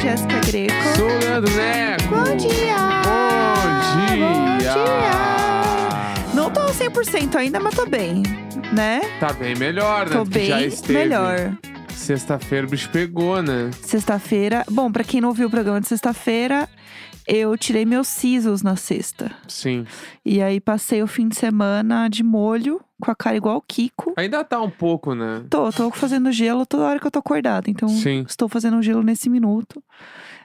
Jéssica Greco. Sou o Leandro Neco. Bom dia! Bom dia! Bom dia! Não tô 100% ainda, mas tô bem, né? Tá bem melhor, né? Tô já bem esteve. melhor. Sexta-feira o bicho pegou, né? Sexta-feira. Bom, pra quem não viu o programa de sexta-feira, eu tirei meus sisos na sexta. Sim. E aí passei o fim de semana de molho, com a cara igual o Kiko. Ainda tá um pouco, né? Tô, tô fazendo gelo toda hora que eu tô acordada. Então, Sim. estou fazendo gelo nesse minuto.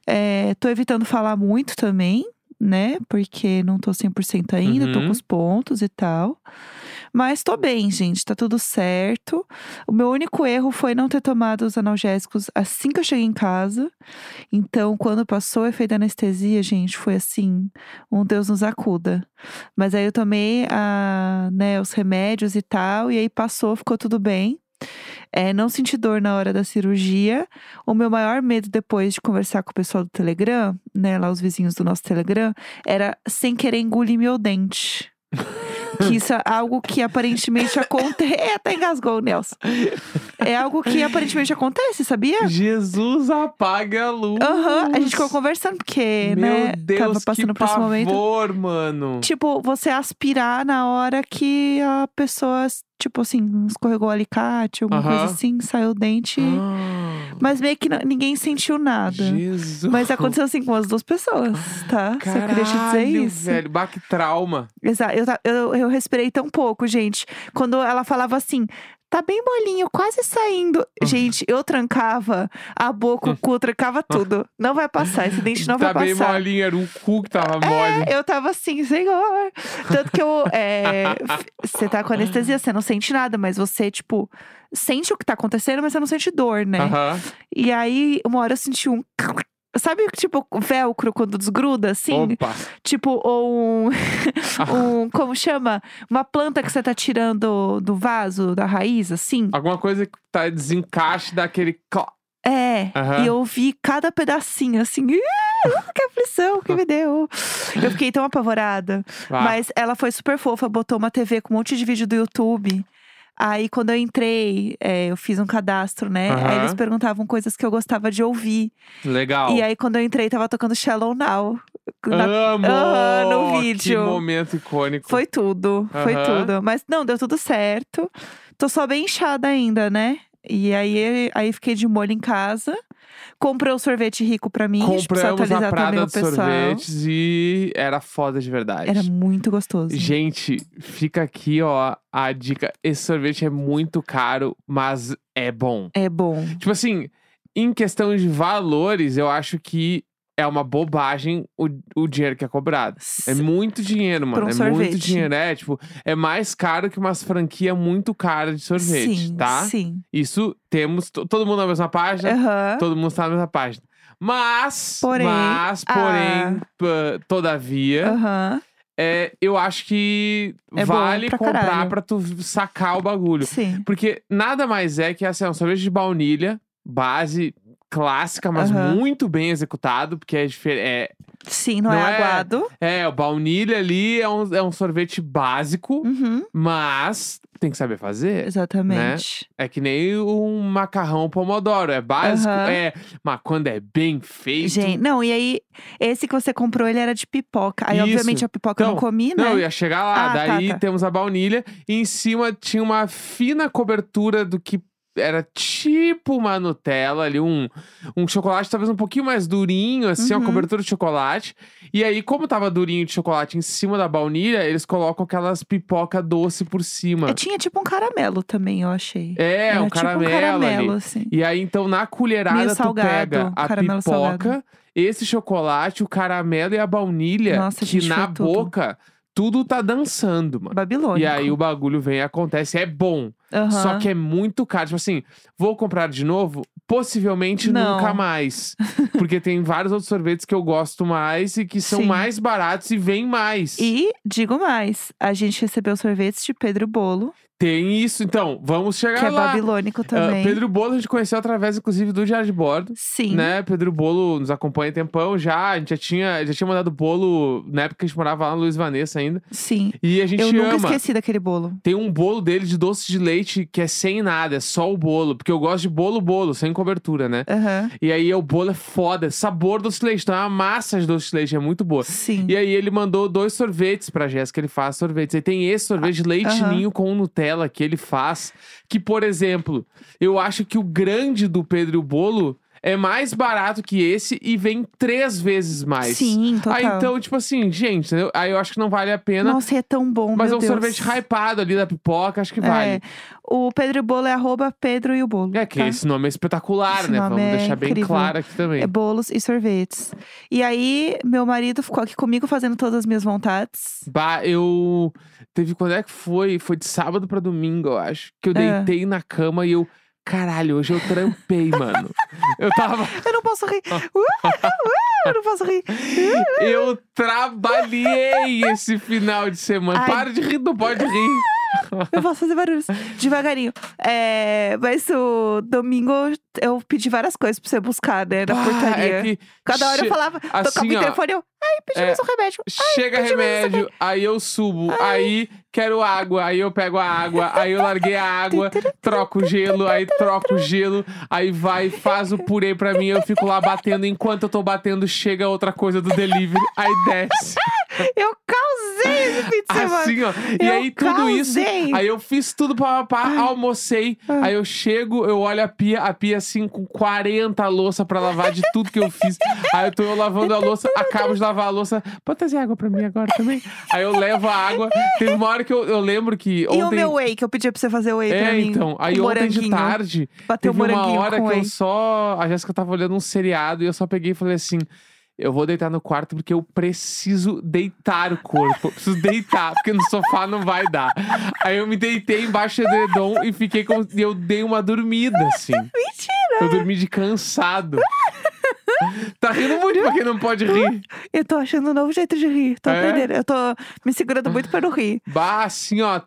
É, tô evitando falar muito também, né? Porque não tô 100% ainda, tô Uhum. com os pontos e tal. Mas tô bem, gente, tá tudo certo. O meu único erro foi não ter tomado os analgésicos assim que eu cheguei em casa. Então, quando passou o efeito da anestesia, gente, foi assim, um Deus nos acuda. Mas aí eu tomei a, né, os remédios e tal, e aí passou, ficou tudo bem. É, não senti dor na hora da cirurgia. O meu maior medo depois de conversar com o pessoal do Telegram, né, lá os vizinhos do nosso Telegram, era sem querer engolir meu dente. que isso é algo que aparentemente acontece. Até engasgou o Nelson. É algo que aparentemente acontece, sabia? Jesus apaga a luz. Aham, a gente ficou conversando, porque, Meu né, Deus, tava passando que por esse momento. pavor, mano. Tipo, você aspirar na hora que a pessoa, tipo assim, escorregou o alicate, alguma Aham. coisa assim, saiu o dente. Ah, Mas meio que ninguém sentiu nada. Jesus. Mas aconteceu assim com as duas pessoas, tá? Só queria te dizer Caralho, isso. velho. Bah, que trauma. Exato. Eu, ta- eu, eu respirei tão pouco, gente. Quando ela falava assim. Tá bem molinho, quase saindo. Ah. Gente, eu trancava a boca, o cu, trancava tudo. Não vai passar, esse dente não tá vai bem passar. molinho, era o cu que tava mole. É, eu tava assim, senhor. Tanto que eu. é, Você tá com anestesia, você não sente nada, mas você, tipo, sente o que tá acontecendo, mas você não sente dor, né? Aham. E aí, uma hora eu senti um. Sabe, tipo, velcro quando desgruda, assim? Opa. Tipo, ou um, um. Como chama? Uma planta que você tá tirando do vaso, da raiz, assim? Alguma coisa que tá desencaixe daquele. É. Aham. E eu vi cada pedacinho, assim. "Ih, Que aflição que me deu. Eu fiquei tão apavorada. Ah, Mas ela foi super fofa, botou uma TV com um monte de vídeo do YouTube. Aí, quando eu entrei, é, eu fiz um cadastro, né? Aí Aham. eles perguntavam coisas que eu gostava de ouvir. Legal. E aí, quando eu entrei, tava tocando Shallow Now. Na- Amo! Aham, no Que vídeo. momento icônico. Foi tudo, foi Aham. tudo. Mas não, deu tudo certo. Tô só bem inchada ainda, né? E aí, aí fiquei de molho em casa. Comprei o sorvete rico pra mim. precisa Compramos a Prada de sorvetes e era foda de verdade. Era muito gostoso. Gente, fica aqui, ó, a dica. Esse sorvete é muito caro, mas é bom. É bom. Tipo assim, em questão de valores, eu acho que é uma bobagem o, o dinheiro que é cobrado. É muito dinheiro, mano. um é sorvete. muito dinheiro. É, tipo, é mais caro que umas franquias muito caras de sorvete, sim, tá? Sim. Isso temos to- todo mundo na mesma página, Aham. todo mundo está na mesma página. Mas, Porém, mas, porém, todavia, Aham. é, eu acho que É vale pra comprar caralho. pra tu sacar o bagulho. Sim. Porque nada mais é que assim, um sorvete de baunilha, base clássica, mas Aham. muito bem executado, porque é diferente. Sim, não, Não é, é- aguado. É, é, o baunilha ali é um, é um sorvete básico, Uhum. mas tem que saber fazer. Exatamente. É que nem um macarrão pomodoro, é básico, Aham. é, mas quando é bem feito. Gente, não, e aí, esse que você comprou, ele era de pipoca. Aí, Isso. obviamente, a pipoca eu não Então, comi, né? Não, eu ia chegar lá. Ah, tá, Daí tá. temos a baunilha e em cima tinha uma fina cobertura do que era tipo uma Nutella ali, um, um chocolate talvez um pouquinho mais durinho, assim, uma Uhum. cobertura de chocolate. E aí, como tava durinho de chocolate em cima da baunilha, eles colocam aquelas pipoca doce por cima. Eu tinha tipo um caramelo também, eu achei. É, Era um tipo caramelo, um caramelo, assim. E aí, então, na colherada, Meio tu salgado, pega a pipoca, salgado. esse chocolate, o caramelo e a baunilha, Nossa, que na foi tudo. boca, tudo tá dançando, mano. Babilônico. E aí o bagulho vem e acontece. É bom. Aham. Só que é muito caro. Tipo assim, vou comprar de novo? Possivelmente Não. nunca mais. Porque tem vários outros sorvetes que eu gosto mais e que são Sim. mais baratos e vêm mais. E, digo mais, a gente recebeu sorvetes de Pedro Bolo. Tem isso, então, vamos chegar que é lá. babilônico Ah, também. Pedro Bolo a gente conheceu através, inclusive, do Diário de Bordo. Sim. Né? Pedro Bolo nos acompanha há tempão já. A gente já tinha, já tinha mandado bolo na época que a gente morava lá no Luiz Vanessa ainda. Sim. E a gente Eu nunca ama. esqueci daquele bolo. Tem um bolo dele de doce de leite que é sem nada, é só o bolo. Porque eu gosto de bolo, bolo, sem cobertura, né? Aham. E aí o bolo é foda, sabor doce de leite. Então é uma massa de doce de leite, é muito boa. Sim. E aí ele mandou dois sorvetes pra Jéssica, ele faz sorvetes. Aí tem esse sorvete de leite aham. ninho com Nutella que ele faz. Que, por exemplo, eu acho que o grande do Pedro e o Bolo é mais barato que esse e vem três vezes mais. Sim, total. Aí então, tipo assim, gente, entendeu? aí eu acho que não vale a pena. Nossa, é tão bom, mas é um Deus. sorvete hypado ali da pipoca, acho que É. vale. O Pedro e o Bolo é arroba Pedro e o Bolo. É, que tá? esse nome é espetacular, Esse né? Vamos é deixar bem incrível. claro aqui também. É bolos e sorvetes. E aí, meu marido ficou aqui comigo fazendo todas as minhas vontades. Bah, eu. Teve quando é que foi? Foi de sábado pra domingo, eu acho. Que eu É. deitei na cama e eu. Caralho, hoje eu trampei, mano. Eu tava. Eu não posso rir. Uh, uh, eu não posso rir. Eu trabalhei esse final de semana. Ai. Para de rir, não pode rir. Eu posso fazer barulhos. Devagarinho. É, mas o domingo eu pedi várias coisas pra você buscar, né? Na Bah, portaria. É que Cada hora eu falava, tocava assim, o ó, telefone, eu. Ai, pedimos é, um remédio. chega pedimos remédio, aí eu subo, aí quero água, aí eu pego a água, aí eu larguei a água, troco o gelo, aí troco o gelo, aí vai, faz o purê pra mim, eu fico lá batendo, enquanto eu tô batendo, chega outra coisa do delivery, aí desce. Eu causei esse fim de semana. Assim, ó. E Eu aí, tudo isso. causei. Aí eu fiz tudo pra papá, almocei. Aí eu chego, eu olho a pia, a pia assim, com 40 louça pra lavar de tudo que eu fiz. Aí eu tô eu lavando a louça, acabo de lavar a louça. Pode trazer água pra mim agora também? Aí eu levo a água. Teve uma hora que eu, eu lembro que E ontem. o meu whey, que eu pedi pra você fazer whey pra É, mim. então. Aí com ontem de tarde, Bateu teve uma hora que whey. eu só. A Jéssica tava olhando um seriado e eu só peguei e falei assim. Eu vou deitar no quarto porque eu preciso deitar o corpo. Eu preciso deitar, porque no sofá não vai dar. Aí eu me deitei embaixo do edredom e fiquei. E eu dei uma dormida, assim. Mentira! Eu dormi de cansado. Tá rindo muito pra quem não pode rir. Eu tô achando um novo jeito de rir. Tô É? aprendendo. Eu tô me segurando muito pra não rir. Bah, assim, ó.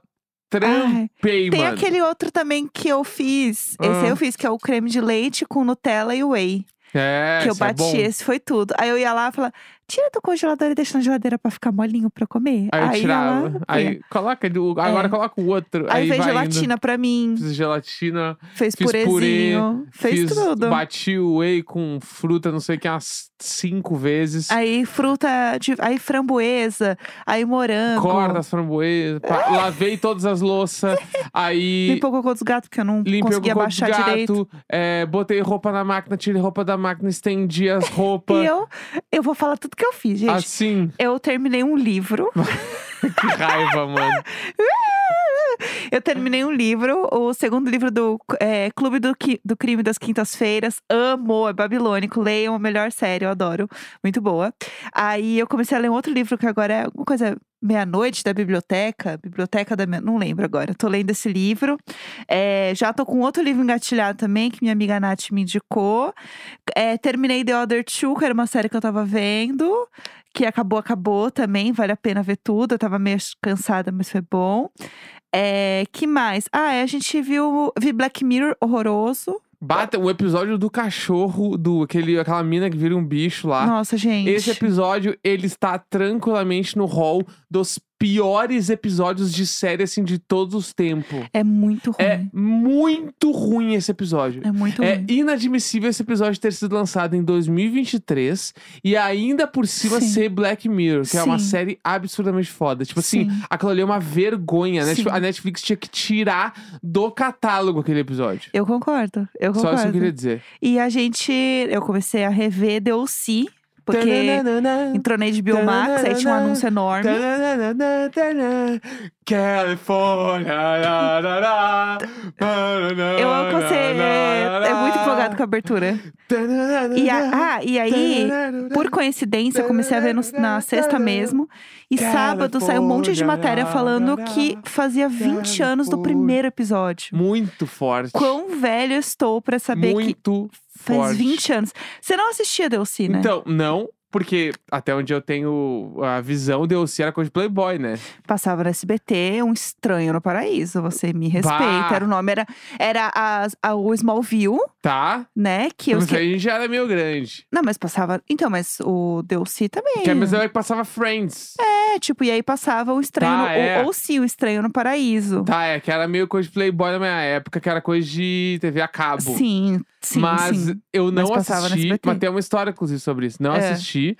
Trampei, Tem mano. aquele outro também que eu fiz. Esse Ah. aí eu fiz, que é o creme de leite com Nutella e whey. É, que eu é bati, bom. esse foi tudo. Aí eu ia lá e falava, tira do congelador e deixa na geladeira pra ficar molinho pra eu comer. Aí eu tirava. Aí coloca, do- agora É. coloca o outro. Aí, Aí, fez gelatina Indo. pra mim, Fiz gelatina, fez fiz purê, purezinho, fez fiz, tudo. bati o whey com fruta, não sei o que, umas cinco vezes. Aí fruta, de, aí framboesa, aí morango. Framboesas, pá, lavei todas as louças, aí Limpou o cocô dos gatos, porque eu não limpei o conseguia cocô baixar direito. gato, é, botei roupa na máquina, tirei roupa da máquina, estendi as roupas. E eu, eu vou falar tudo que eu fiz, gente. Assim, Eu terminei um livro. que raiva, mano. Eu terminei um livro, o segundo livro do é, Clube do, do Crime das Quintas-Feiras. Amo, é babilônico. Leiam a melhor série, eu adoro. Muito boa. Aí eu comecei a ler um outro livro que agora é alguma coisa meia-noite da biblioteca. Biblioteca da meia... Não lembro agora. Tô lendo esse livro. É, já tô com outro livro engatilhado também, que minha amiga Nath me indicou. É, terminei The Other Two, que era uma série que eu tava vendo. Que acabou, acabou também. Vale a pena ver tudo. Eu tava meio cansada, mas foi bom. É, que mais? Ah, é, a gente viu vi Black Mirror horroroso. Bata o episódio do cachorro, do aquele, aquela mina que vira um bicho lá. Nossa, gente. Esse episódio, ele está tranquilamente no hall dos piores episódios de série, assim, de todos os tempos. É muito ruim. É muito ruim esse episódio. É, muito É ruim. inadmissível esse episódio ter sido lançado em 2023 e ainda por cima Sim. ser Black Mirror, que é uma Sim. série absurdamente foda. Tipo assim, Sim. aquilo ali é uma vergonha. né? Sim. Tipo, a Netflix tinha que tirar do catálogo aquele episódio. Eu concordo. Eu Só concordo. isso que eu queria dizer. E a gente. Eu comecei a rever The O.C., porque entrou na HBO Max, aí tinha um anúncio enorme. California. Eu que você é, é muito empolgado com a abertura. Tananana, E a- ah, e aí, por coincidência, eu comecei a ver no- na sexta mesmo. E sábado saiu um monte de matéria falando que fazia 20 anos do primeiro episódio. Muito forte. Quão velho eu estou pra saber que Muito faz forte. 20 anos. Você não assistia DLC, né? Então, não. Porque até onde eu tenho a visão, Delcy era coisa de Playboy, né? Passava no SBT, Um Estranho no Paraíso. Você me respeita. Bah. Era o nome, era, era as- a, o Smallville, Tá? né? Que eu Mas a gente já era meio grande. Não, mas passava. Então, mas o Delcy também. Que a mesma que passava Friends. É, tipo, e aí passava o Estranho. Tá, no- é. ou, ou sim, o Estranho no Paraíso. Tá, é que era meio coisa de Playboy na minha época, que era coisa de TV a cabo. Sim, sim, mas sim. eu não Mas assisti. Mas tem uma história, inclusive, sobre isso. Não É. assisti.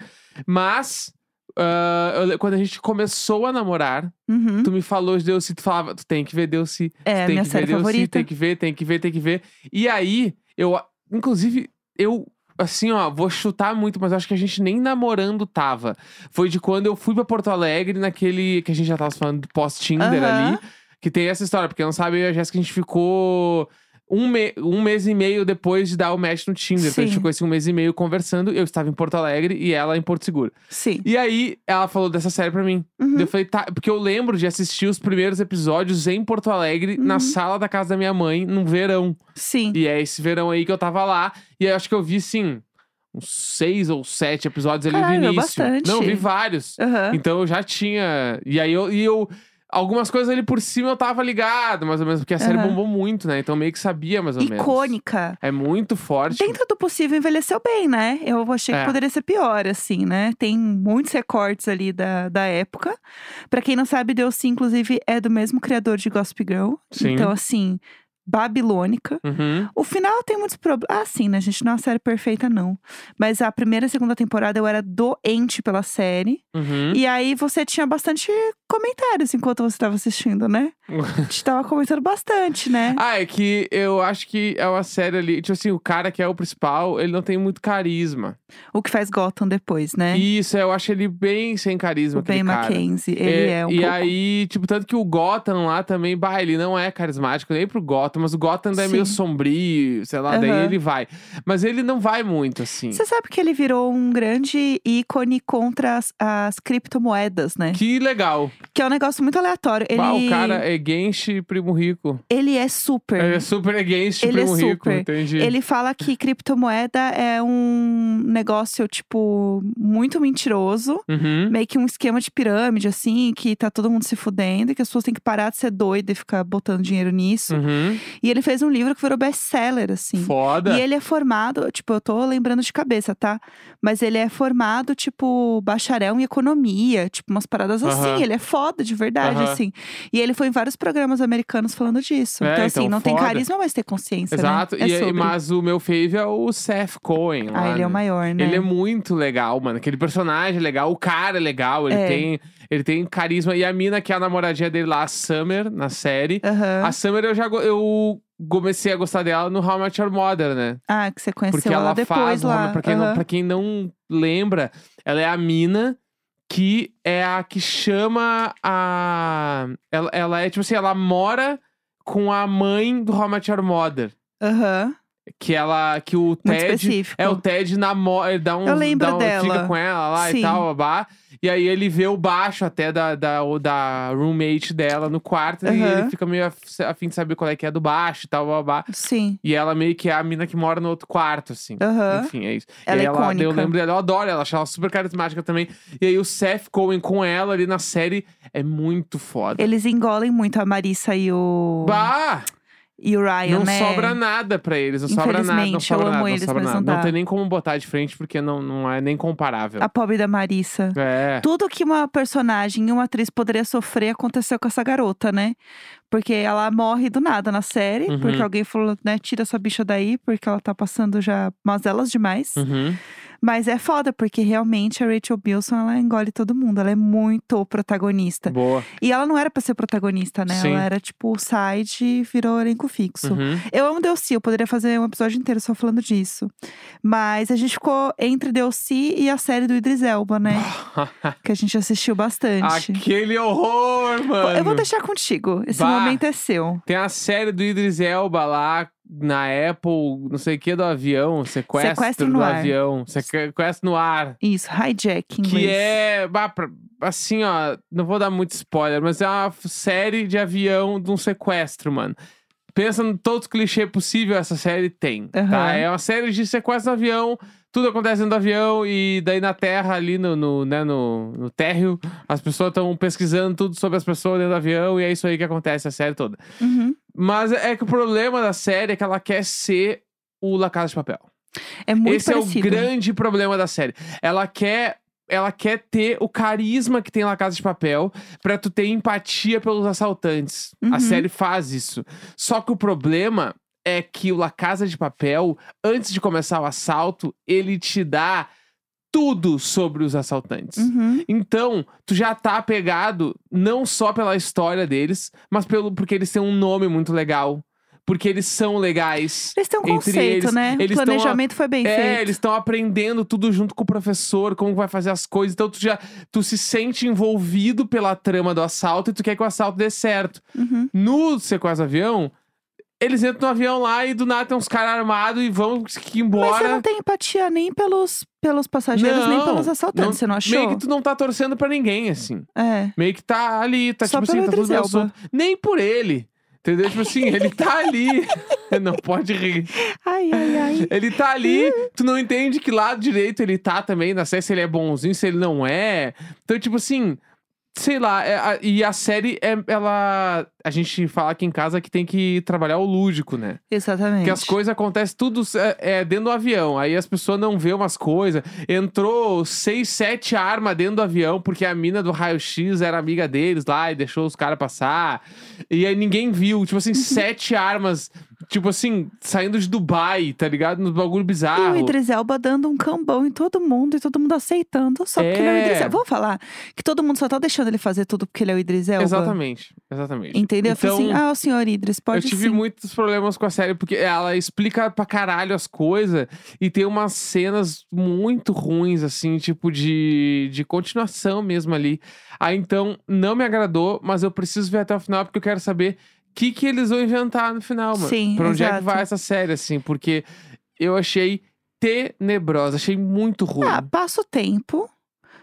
Mas. ah, eu quando a gente começou a namorar, Uhum. tu me falou de Delcy, tu falava, tu tem que ver Delcy. É, tu tem minha que série ver favorita. tem que ver, tem que ver, tem que ver. E aí, eu, inclusive, eu, assim, ó, vou chutar muito, mas acho que a gente nem namorando tava. Foi de quando eu fui pra Porto Alegre, naquele que a gente já tava falando do pós-Tinder Aham. ali. Que tem essa história, porque não sabe, eu e a Jéssica, a gente ficou um, me- um mês e meio depois de dar o match no Tinder. Então a gente Sim. ficou assim um mês e meio conversando. Eu estava em Porto Alegre e ela em Porto Seguro. Sim. E aí, ela falou dessa série pra mim. Uhum. Eu falei, tá, porque eu lembro de assistir os primeiros episódios em Porto Alegre, Uhum. na sala da casa da minha mãe, num verão. Sim. E é esse verão aí que eu tava lá. E aí eu acho que eu vi, sim, uns seis ou sete episódios ali Caralho, no início. bastante. Não, vi vários. Aham. Então eu já tinha. E aí eu. E eu algumas coisas ali por cima eu tava ligado, mais ou menos, porque a série Aham. bombou muito, né? Então meio que sabia, mais ou menos. Icônica. É muito forte. Dentro do possível, envelheceu bem, né? Eu achei É. que poderia ser pior, assim, né? Tem muitos recortes ali da, da época. Pra quem não sabe, Deus inclusive, é do mesmo criador de Gossip Girl. Sim. Então, assim, babilônica. Uhum. O final tem muitos problemas. Ah, sim, né? A gente não é uma série perfeita, não. Mas a primeira e segunda temporada eu era doente pela série. Uhum. E aí você tinha bastante comentários enquanto você estava assistindo, né? A gente tava comentando bastante, né? Ah, é que eu acho que é uma série ali. Tipo assim, o cara que é o principal, ele não tem muito carisma. O que faz Gotham depois, né? Isso, eu acho ele bem sem carisma, o Ben cara. Mackenzie. Ele é, um E pouco. aí, tipo, tanto que o Gotham lá também, bah, ele não é carismático nem pro Gotham, mas o Gotham daí é meio sombrio, sei lá, daí Aham. ele vai. Mas ele não vai muito, assim. Você sabe que ele virou um grande ícone contra as, as criptomoedas, né? Que legal. Que é um negócio muito aleatório. Ele, Bah, o cara é Genshi Primo Rico. ele é super. Ele é super Genshi Ele é Primo Rico, super. entendi. Ele fala que criptomoeda é um negócio, tipo, muito mentiroso. Uhum. Meio que um esquema de pirâmide, assim, que tá todo mundo se fudendo e que as pessoas têm que parar de ser doida e ficar botando dinheiro nisso. Uhum. E ele fez um livro que virou best-seller, assim. Foda. E ele é formado, tipo, eu tô lembrando de cabeça, tá? Mas ele é formado, tipo, bacharel em economia, tipo, umas paradas assim. Aham. Ele é foda, de verdade, Aham. assim. E ele foi em vários programas americanos falando disso. É, então, assim, então, não tem foda. carisma, mas tem consciência, Exato. né? É E sobre. mas o meu fave é o Seth Cohen. Ah, lá, ele é o né? maior, né? Ele é muito legal, mano. Aquele personagem é legal, o cara é legal, ele, É. tem, ele tem carisma. E a mina, que é a namoradinha dele lá, a Summer, na série. Aham. A Summer eu já eu comecei a gostar dela no How Much Your Mother, né? Ah, que você conheceu Porque ela depois faz, lá. Pra, quem não, Aham. pra quem não lembra, ela é a mina que é a que chama a. Ela, ela é tipo assim, ela mora com a mãe do How Much Your Mother. Aham. Que ela. Que o Ted. específico. É, o Ted namora. Ele dá um. Eu lembro um, dela. Fica com ela lá Sim. e tal, babá. E aí ele vê o baixo até da, da, da roommate dela no quarto. E Aham. ele fica meio af- afim de saber qual é que é do baixo e tal, babá. Sim. E ela meio que é a mina que mora no outro quarto, assim. Aham. Enfim, é isso. Ela e é ela, icônica. Eu lembro dela, eu adoro ela, acho ela super carismática também. E aí o Seth Cohen com ela ali na série é muito foda. Eles engolem muito a Marissa e o. Bah! E o Ryan, não né? sobra nada pra eles, não sobra nada, não sobra eu amo nada, não eles, sobra mas nada. não Não tem nem como botar de frente porque não, não é nem comparável. A pobre da Marissa. É. Tudo que uma personagem e uma atriz poderia sofrer aconteceu com essa garota, né? Porque ela morre do nada na série, Uhum. porque alguém falou, né, tira essa bicha daí, porque ela tá passando já mazelas demais. Uhum. Mas é foda, porque realmente a Rachel Bilson, ela engole todo mundo. Ela é muito protagonista. Boa. E ela não era pra ser protagonista, né? Sim. Ela era tipo side e virou elenco fixo. Uhum. Eu amo Delcy, eu poderia fazer um episódio inteiro só falando disso. Mas a gente ficou entre Delcy e a série do Idris Elba, né? que a gente assistiu bastante. Aquele horror, mano. Eu vou deixar contigo. Esse momento é seu. Tem a série do Idris Elba lá na Apple, não sei o que, do avião. Sequestro, Sequestro no do ar. avião. Sequestro no ar. Isso, hijack em Que inglês. é. assim, ó. Não vou dar muito spoiler, mas é uma série de avião de um sequestro, mano. pensa em todos os clichês possível, essa série tem. Aham. Tá? É uma série de sequestro do avião, tudo acontece dentro do avião, e daí na terra, ali no, no, né, no, no térreo, as pessoas estão pesquisando tudo sobre as pessoas dentro do avião, e é isso aí que acontece a série toda. Uhum. Mas é que o problema da série é que ela quer ser o La Casa de Papel. É muito Esse parecido. é o grande problema da série. Ela quer. Ela quer ter o carisma que tem La Casa de Papel pra tu ter empatia pelos assaltantes. A Uhum. série faz isso. Só que o problema é que o La Casa de Papel, antes de começar o assalto, ele te dá tudo sobre os assaltantes. Uhum. Então, tu já tá apegado não só pela história deles, mas pelo porque eles têm um nome muito legal. Porque eles são legais. Eles têm um conceito, eles, né? eles o a- planejamento foi bem é, feito. eles estão aprendendo tudo junto com o professor, como vai fazer as coisas. Então tu já tu se sente envolvido pela trama do assalto e tu quer que o assalto dê certo. Uhum. No sequestro avião, eles entram no avião lá e do nada tem uns caras armados e vão que Mas você embora. não tem empatia nem pelos, pelos passageiros, nem Não, pelos assaltantes, não- você não achou? Meio que tu não tá torcendo pra ninguém, assim. É. Meio que tá ali, tá Só tipo assim, pelo tá tudo Idris meio Elba. solto. Nem por ele. Entendeu? Tipo assim, ele tá ali. não pode rir. Ai, ai, ai. Ele tá ali, tu não entende que lado direito ele tá também, não sei se ele é bonzinho, se ele não é. Então, tipo assim, sei lá, é- a- e a série, é, ela. A gente fala aqui em casa que tem que trabalhar o lúdico, né? Exatamente. Que as coisas acontecem tudo é, é, dentro do avião. Aí as pessoas não vê umas coisas. Entrou seis, sete armas dentro do avião, porque a mina do raio-x era amiga deles lá e deixou os caras passar. E aí ninguém viu. Tipo Uhum. assim, sete armas, tipo assim, saindo de Dubai, tá ligado? No bagulho E bizarro. o Idris Elba dando um cambão em todo mundo e todo mundo aceitando só porque ele é o É. Idris Elba. Vamos falar que todo mundo só tá deixando ele fazer tudo porque ele é o Idris Elba? Exatamente, exatamente. Entendeu? Eu Então, falei assim, ah, o senhor Idris, pode eu tive sim. muitos problemas com a série, porque ela explica pra caralho as coisas e tem umas cenas muito ruins, assim, tipo de, de continuação mesmo ali. Aí então não me agradou, mas eu preciso ver até o final porque eu quero saber que, que eles vão inventar no final, mano. Sim, pra onde é que exato. vai essa série, assim, porque eu achei tenebrosa, achei muito ruim. Ah, passa o tempo.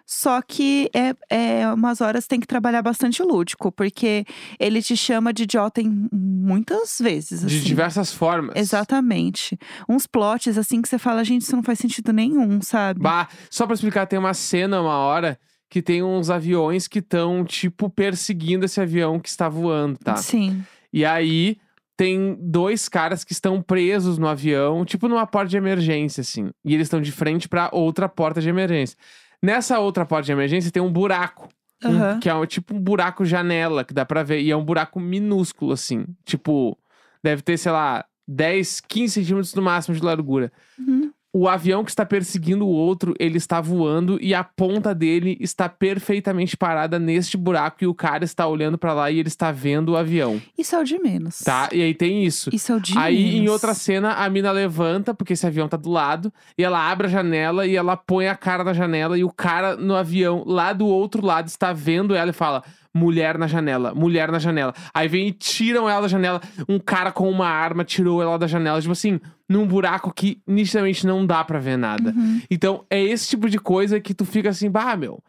Só que é, é umas horas tem que trabalhar bastante lúdico, porque ele te chama de idiota em muitas vezes. de assim. diversas formas. Exatamente. Uns plots assim que você fala, gente, isso não faz sentido nenhum, sabe? Bah, só pra explicar, tem uma cena, uma hora, que tem uns aviões que estão, tipo, perseguindo esse avião que está voando, tá? Sim. E aí tem dois caras que estão presos no avião, tipo numa porta de emergência, assim. E eles estão de frente pra outra porta de emergência. Nessa outra porta de emergência tem um buraco. um- Aham. que é um- tipo um buraco janela que dá pra ver. E é um buraco minúsculo, assim. Tipo, deve ter, sei lá, 10, 15 centímetros no máximo de largura. Uhum. O avião que está perseguindo o outro, ele está voando e a ponta dele está perfeitamente parada neste buraco e o cara está olhando pra lá e ele está vendo o avião, Isso é o de menos. tá? E aí tem isso. Isso é o de Aí, em menos. outra cena, a mina levanta, porque esse avião tá do lado, e ela abre a janela e ela põe a cara na janela, e o cara no avião, lá do outro lado, está vendo ela e fala: mulher na janela, mulher na janela. Aí vem e tiram ela da janela. Um cara com uma arma tirou ela da janela, tipo assim, num buraco que nitidamente não dá pra ver nada. Uhum. Então, é esse tipo de coisa que tu fica assim, bah, meu.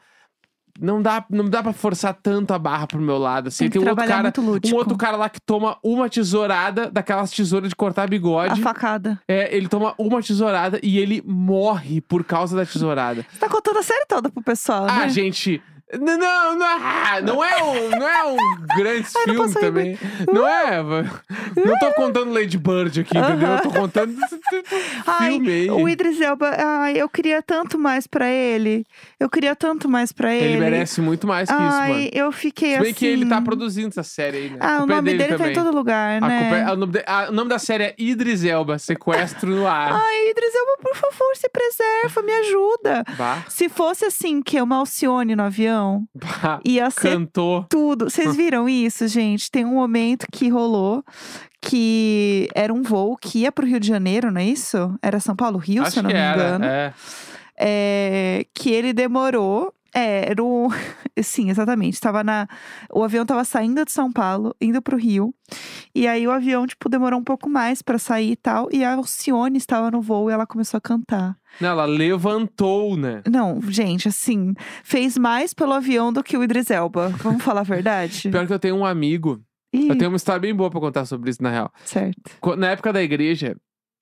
Não dá, não dá pra forçar tanto a barra pro meu lado. Assim, Tem que tem um outro cara, um outro cara lá que toma uma tesourada, daquelas tesouras de cortar A bigode. facada. É, ele toma uma tesourada e ele morre por causa da tesourada. Você tá contando a série toda pro pessoal, Ah, né? gente. Não, não, não, ah, não é um, não é um grande Ai, filme também. Não é, não tô contando Lady Bird aqui, entendeu? Eu tô contando Ai, filme aí. o Idris Elba, ai, eu queria tanto mais pra ele. Eu queria tanto mais pra ele. Ele merece muito mais que isso, Ai, mano. eu fiquei Se bem assim. que ele tá produzindo essa série aí, né? Ah, o é nome dele, tá em todo lugar, né? é- o, nome da série é Idris Elba, Sequestro no Ar. Ai, Idris Elba, por favor, se preserva, me ajuda. Se fosse assim, que uma Alcione no avião, bah, ia ser cantou. tudo. Vocês viram isso, gente? Tem um momento que rolou que era um voo que ia pro Rio de Janeiro, não é isso? Era São Paulo, Rio, se Acho eu não me era. engano. É. É, que ele demorou. É, era o. Sim, exatamente. Tava na. O avião tava saindo de São Paulo, indo pro Rio. E aí o avião, tipo, demorou um pouco mais pra sair e tal. E a Alcione estava no voo e ela começou a cantar. Não, ela levantou, né? Não, gente, assim, fez mais pelo avião do que o Idris Elba. Vamos falar a verdade? Pior que eu tenho um amigo Ih, Eu tenho uma história bem boa pra contar sobre isso, na real. certo. Na época da igreja,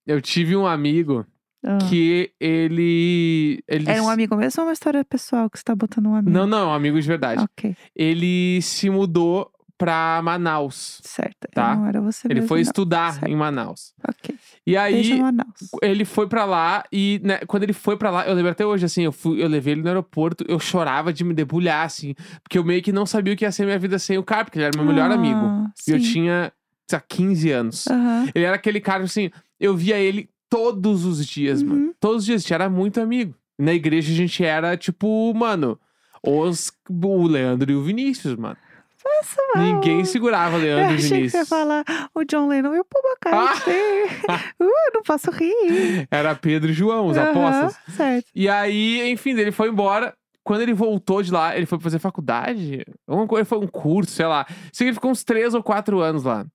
eu tive um amigo Ah. que ele. ele Era um amigo mesmo ou uma história pessoal que você tá botando um amigo? Não, não, um amigo de verdade. Ok, Ele se mudou pra Manaus. certo. Tá. Não era você Ele mesmo, foi não. estudar Certo. em Manaus. Ok. E aí, Manaus. ele foi pra lá e né, quando ele foi pra lá, eu lembro até hoje, assim, eu, fui, eu levei ele no aeroporto, eu chorava de me debulhar, assim, porque eu meio que não sabia o que ia ser minha vida sem o cara, porque ele era meu melhor amigo. Ah, E eu sim. tinha, sei lá, 15 anos. Aham. Ele era aquele cara, assim, eu via ele todos os dias, mano. Uhum. Todos os dias, a gente era muito amigo. Na igreja a gente era, tipo, mano, os, o Leandro e o Vinícius, mano. Nossa, Ninguém mano. segurava o Eu Leandro e o achei que você ia Vinícius. falar o John Lennon e o Paul McCartney. uh, não posso rir. Era Pedro e João, os Aham, apóstolos. Certo. E aí, enfim, ele foi embora. Quando ele voltou de lá, ele foi fazer faculdade. Alguma coisa, foi um curso, sei lá. Sei que ele ficou uns três ou quatro anos lá.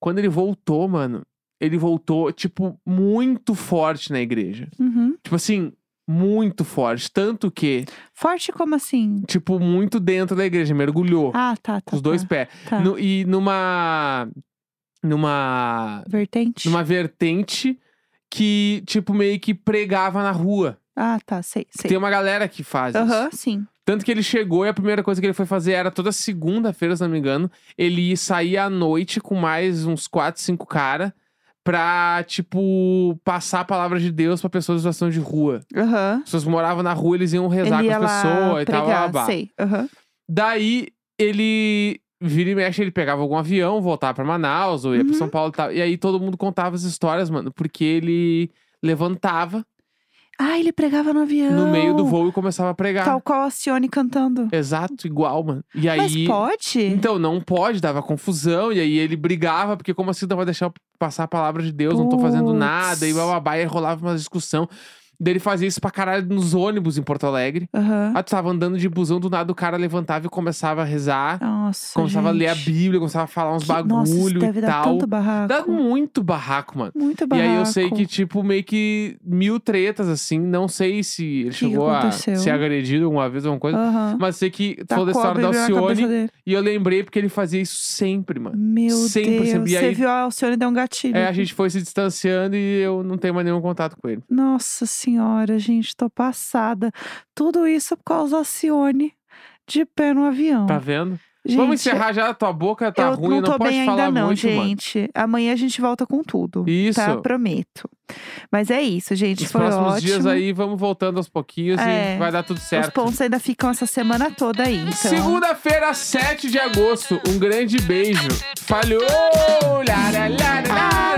Quando ele voltou, mano, ele voltou, tipo, muito forte na igreja. Uhum. Tipo assim, muito forte. Tanto que, Forte como assim? tipo, muito dentro da igreja, mergulhou. Ah, tá, tá. com os dois tá, pés. Tá. No- e numa. Numa. Vertente? Numa vertente que, tipo, meio que pregava na rua. Ah, tá, sei, sei. Tem uma galera que faz isso. Aham, sim. Tanto que ele chegou e a primeira coisa que ele foi fazer era toda segunda-feira, se não me engano, ele saía à noite com mais uns quatro, cinco caras pra, tipo, passar a palavra de Deus pra pessoas em situação de rua. Aham. As pessoas que moravam na rua, eles iam rezar Ele com ia as lá pessoas e tal, blá, pregar, blá, blá. sei. Aham. Daí ele vira e mexe, ele pegava algum avião, voltava pra Manaus, ou ia pra Uhum. São Paulo e tal. E aí todo mundo contava as histórias, mano, porque ele levantava Ah, ele pregava no avião. no meio do voo e começava a pregar. Tal qual a Cione cantando. Exato, igual, mano. E aí. Mas pode? Então, não pode, dava confusão, e aí ele brigava, porque como assim não vai deixar eu passar a palavra de Deus, não tô fazendo Puts. nada, e bababá, e rolava uma discussão. Daí ele fazia isso pra caralho nos ônibus em Porto Alegre. Aham. Aí tu tava andando de busão, do nada o cara levantava e começava a rezar, Nossa, começava a ler a gente. Bíblia, começava a falar uns Que- Nossa, isso bagulho deve e dar tal. tanto barraco. Dá muito barraco, mano. Muito E barraco. aí eu sei que, tipo, meio que mil tretas, assim. Não sei se ele que chegou a ser agredido alguma vez, alguma coisa. Mas sei que tu Tacou falou da a história da Alcione. E eu lembrei porque ele fazia isso sempre, mano. Meu Sempre, Deus. sempre. E Você aí- viu a Alcione dar um gatilho. É, a gente foi se distanciando e eu não tenho mais nenhum contato com ele. Nossa senhora, gente, tô passada. Tudo isso por causa da Alcione de pé no avião. Tá vendo? Gente, Vamos encerrar já, tua boca tá eu ruim, não tô pode bem falar ainda não, muito, mano. gente. Amanhã a gente volta com tudo. Isso. Tá? Prometo. Mas é isso, gente. Nos Foi próximos ótimo. dias aí, vamos voltando aos pouquinhos É. e vai dar tudo Os certo. pontos ainda ficam essa semana toda aí, então. Segunda-feira, 7 de agosto. Um grande beijo. Falhou! Lá, lá, lá, lá.